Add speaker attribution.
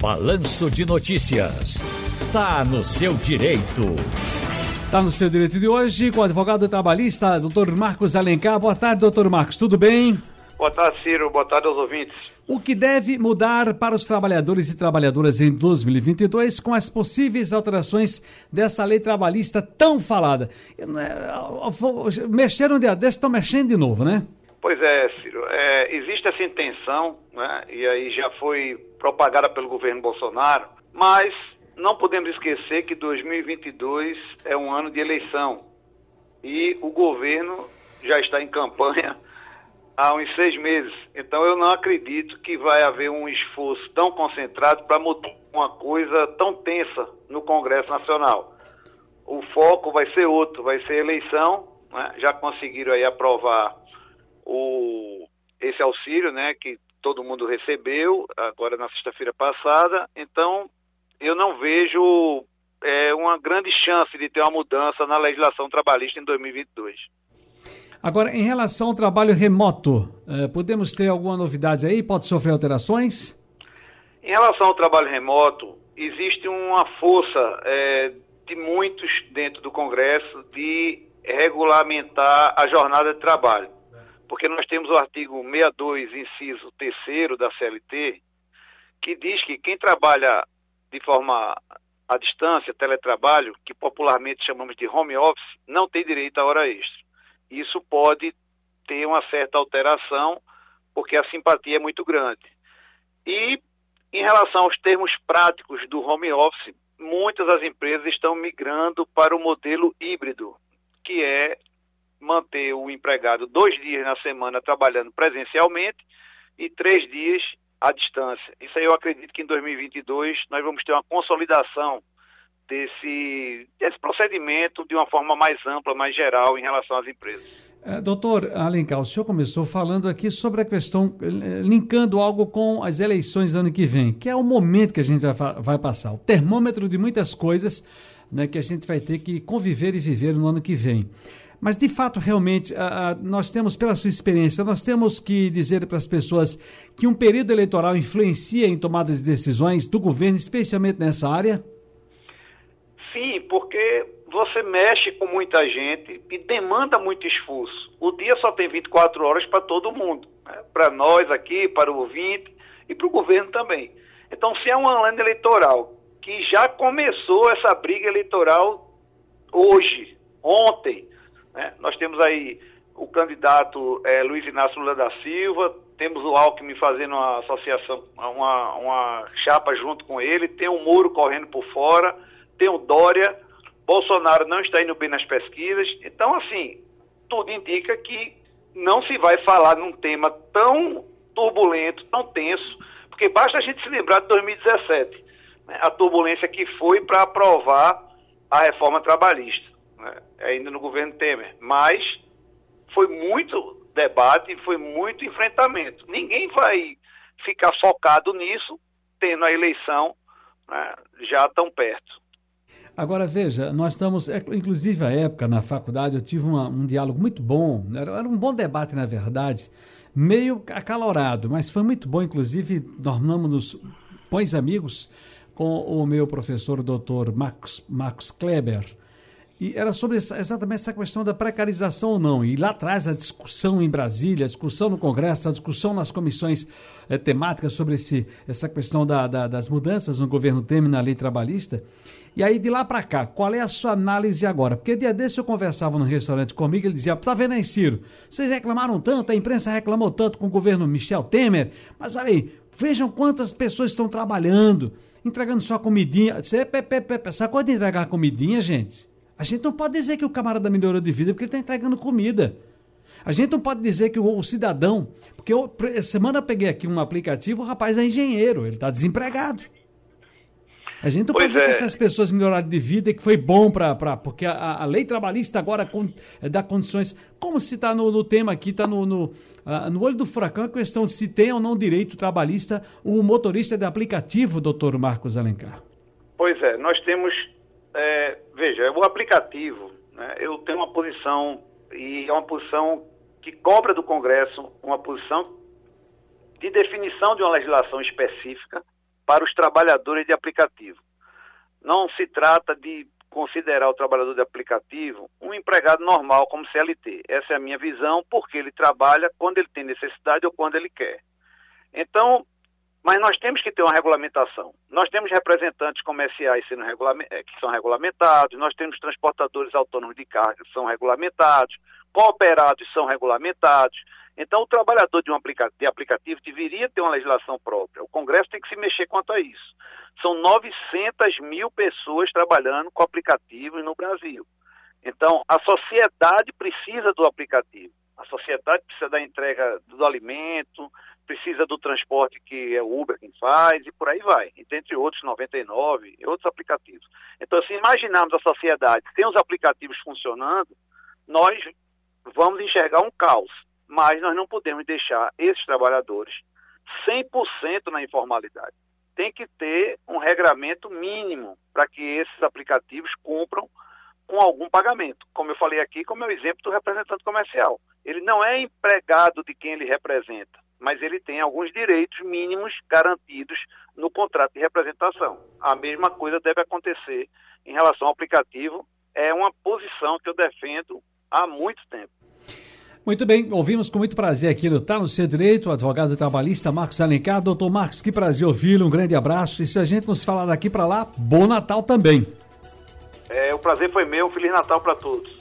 Speaker 1: Balanço de Notícias. Tá no seu direito.
Speaker 2: Tá no seu direito de hoje com o advogado trabalhista, doutor Marcos Alencar. Boa tarde, doutor Marcos, tudo bem?
Speaker 3: Boa tarde, Ciro. Boa tarde aos ouvintes.
Speaker 2: O que deve mudar para os trabalhadores e trabalhadoras em 2022 com as possíveis alterações dessa lei trabalhista tão falada? Mexeram de desse, estão mexendo de novo, né?
Speaker 3: Pois é, Ciro. É, existe essa intenção, né, e aí já foi propagada pelo governo Bolsonaro, mas não podemos esquecer que 2022 é um ano de eleição e o governo já está em campanha há uns seis meses. Então eu não acredito que vai haver um esforço tão concentrado para mudar uma coisa tão tensa no Congresso Nacional. O foco vai ser outro, vai ser eleição. Né? Já conseguiram aí aprovar o, esse auxílio, né, que todo mundo recebeu agora na sexta-feira passada. Então eu não vejo é, uma grande chance de ter uma mudança na legislação trabalhista em 2022.
Speaker 2: Agora, em relação ao trabalho remoto, eh, podemos ter alguma novidade aí? Pode sofrer alterações?
Speaker 3: Em relação ao trabalho remoto, existe uma força eh, de muitos dentro do Congresso de regulamentar a jornada de trabalho. Porque nós temos o artigo 62, inciso 3 da CLT, que diz que quem trabalha de forma à distância, teletrabalho, que popularmente chamamos de home office, não tem direito à hora extra isso pode ter uma certa alteração, porque a simpatia é muito grande. E em relação aos termos práticos do home office, muitas das empresas estão migrando para o modelo híbrido, manter o empregado dois dias na semana trabalhando presencialmente e três dias à distância. Isso aí eu acredito que em 2022 nós vamos ter uma consolidação desse, desse procedimento de uma forma mais ampla, mais geral em relação às empresas.
Speaker 2: É, doutor Alencar, o senhor começou falando aqui sobre a questão, eh, linkando algo com as eleições do ano que vem, que é o momento que a gente vai, vai passar, o termômetro de muitas coisas né, que a gente vai ter que conviver e viver no ano que vem. Mas, de fato, realmente, nós temos, pela sua experiência, nós temos que dizer para as pessoas que um período eleitoral influencia em tomadas de decisões do governo, especialmente nessa área?
Speaker 3: Sim, porque você mexe com muita gente e demanda muito esforço. O dia só tem 24 horas para todo mundo, né? para nós aqui, para o ouvinte e para o governo também. Então, se é um ano eleitoral que já começou essa briga eleitoral hoje, ontem, né? nós temos aí o candidato é, Luiz Inácio Lula da Silva, temos o Alckmin fazendo uma associação, uma, uma chapa junto com ele, tem o Moro correndo por fora tem o Dória, Bolsonaro não está indo bem nas pesquisas. Então, assim, tudo indica que não se vai falar num tema tão turbulento, tão tenso, porque basta a gente se lembrar de 2017, né, a turbulência que foi para aprovar a reforma trabalhista, né, ainda no governo Temer. Mas foi muito debate, foi muito enfrentamento. Ninguém vai ficar focado nisso, tendo a eleição né, já tão perto.
Speaker 2: Agora, veja, nós estamos, é, inclusive a época na faculdade, eu tive uma, um diálogo muito bom, era, era, um bom debate, na verdade, meio acalorado, mas foi muito bom, inclusive, tornamos-nos bons amigos com o meu professor, o doutor Marcos, Marcos Kleber, e era sobre exatamente essa questão da precarização ou não. E lá atrás a discussão em Brasília, a discussão no Congresso, a discussão nas comissões é, temáticas sobre esse, essa questão da, da, das mudanças no governo Temer na lei trabalhista. E aí de lá para cá, qual é a sua análise agora? Porque dia desse eu conversava no restaurante comigo, ele dizia: "Tá vendo aí, Ciro? Vocês reclamaram tanto, a imprensa reclamou tanto com o governo Michel Temer, mas olha aí, vejam quantas pessoas estão trabalhando, entregando sua comidinha. Você, essa coisa de entregar comidinha, gente, a gente não pode dizer que o camarada melhorou de vida porque ele está entregando comida. A gente não pode dizer que o, cidadão. Porque eu, semana eu peguei aqui um aplicativo, o rapaz é engenheiro, ele está desempregado. A gente não pois pode dizer é. que essas pessoas melhoraram de vida e que foi bom para. Porque a, a, lei trabalhista agora com, é, dá condições. Como se está no, no, tema aqui, está no, no, uh, no olho do furacão a questão de se tem ou não direito trabalhista o motorista de aplicativo, doutor Marcos Alencar.
Speaker 3: Pois é, nós temos é, veja, o aplicativo, né, eu tenho uma posição, e é uma posição que cobra do Congresso uma posição de definição de uma legislação específica para os trabalhadores de aplicativo. Não se trata de considerar o trabalhador de aplicativo um empregado normal como CLT. Essa é a minha visão, porque ele trabalha quando ele tem necessidade ou quando ele quer. Então, mas nós temos que ter uma regulamentação. Nós temos representantes comerciais sendo eh, que são regulamentados, nós temos transportadores autônomos de carga que são regulamentados, cooperados são regulamentados. Então, o trabalhador de um aplicativo, de aplicativo deveria ter uma legislação própria. O Congresso tem que se mexer quanto a isso. São 900 mil pessoas trabalhando com aplicativos no Brasil. Então, a sociedade precisa do aplicativo. A sociedade precisa da entrega do alimento, precisa do transporte que é o Uber quem faz e por aí vai, entre outros 99 e outros aplicativos. Então, se imaginarmos a sociedade sem os aplicativos funcionando, nós vamos enxergar um caos, mas nós não podemos deixar esses trabalhadores 100% na informalidade. Tem que ter um regramento mínimo para que esses aplicativos cumpram com algum pagamento. Como eu falei aqui, como é o exemplo do representante comercial. Ele não é empregado de quem ele representa, mas ele tem alguns direitos mínimos garantidos no contrato de representação. A mesma coisa deve acontecer em relação ao aplicativo. É uma posição que eu defendo há muito tempo.
Speaker 2: Muito bem, ouvimos com muito prazer aqui no Tá no Seu Direito, o advogado trabalhista Marcos Alencar. Doutor Marcos, que prazer ouvi-lo, um grande abraço. E se a gente não se falar daqui para lá, bom Natal também.
Speaker 3: É, o prazer foi meu. Feliz Natal para todos.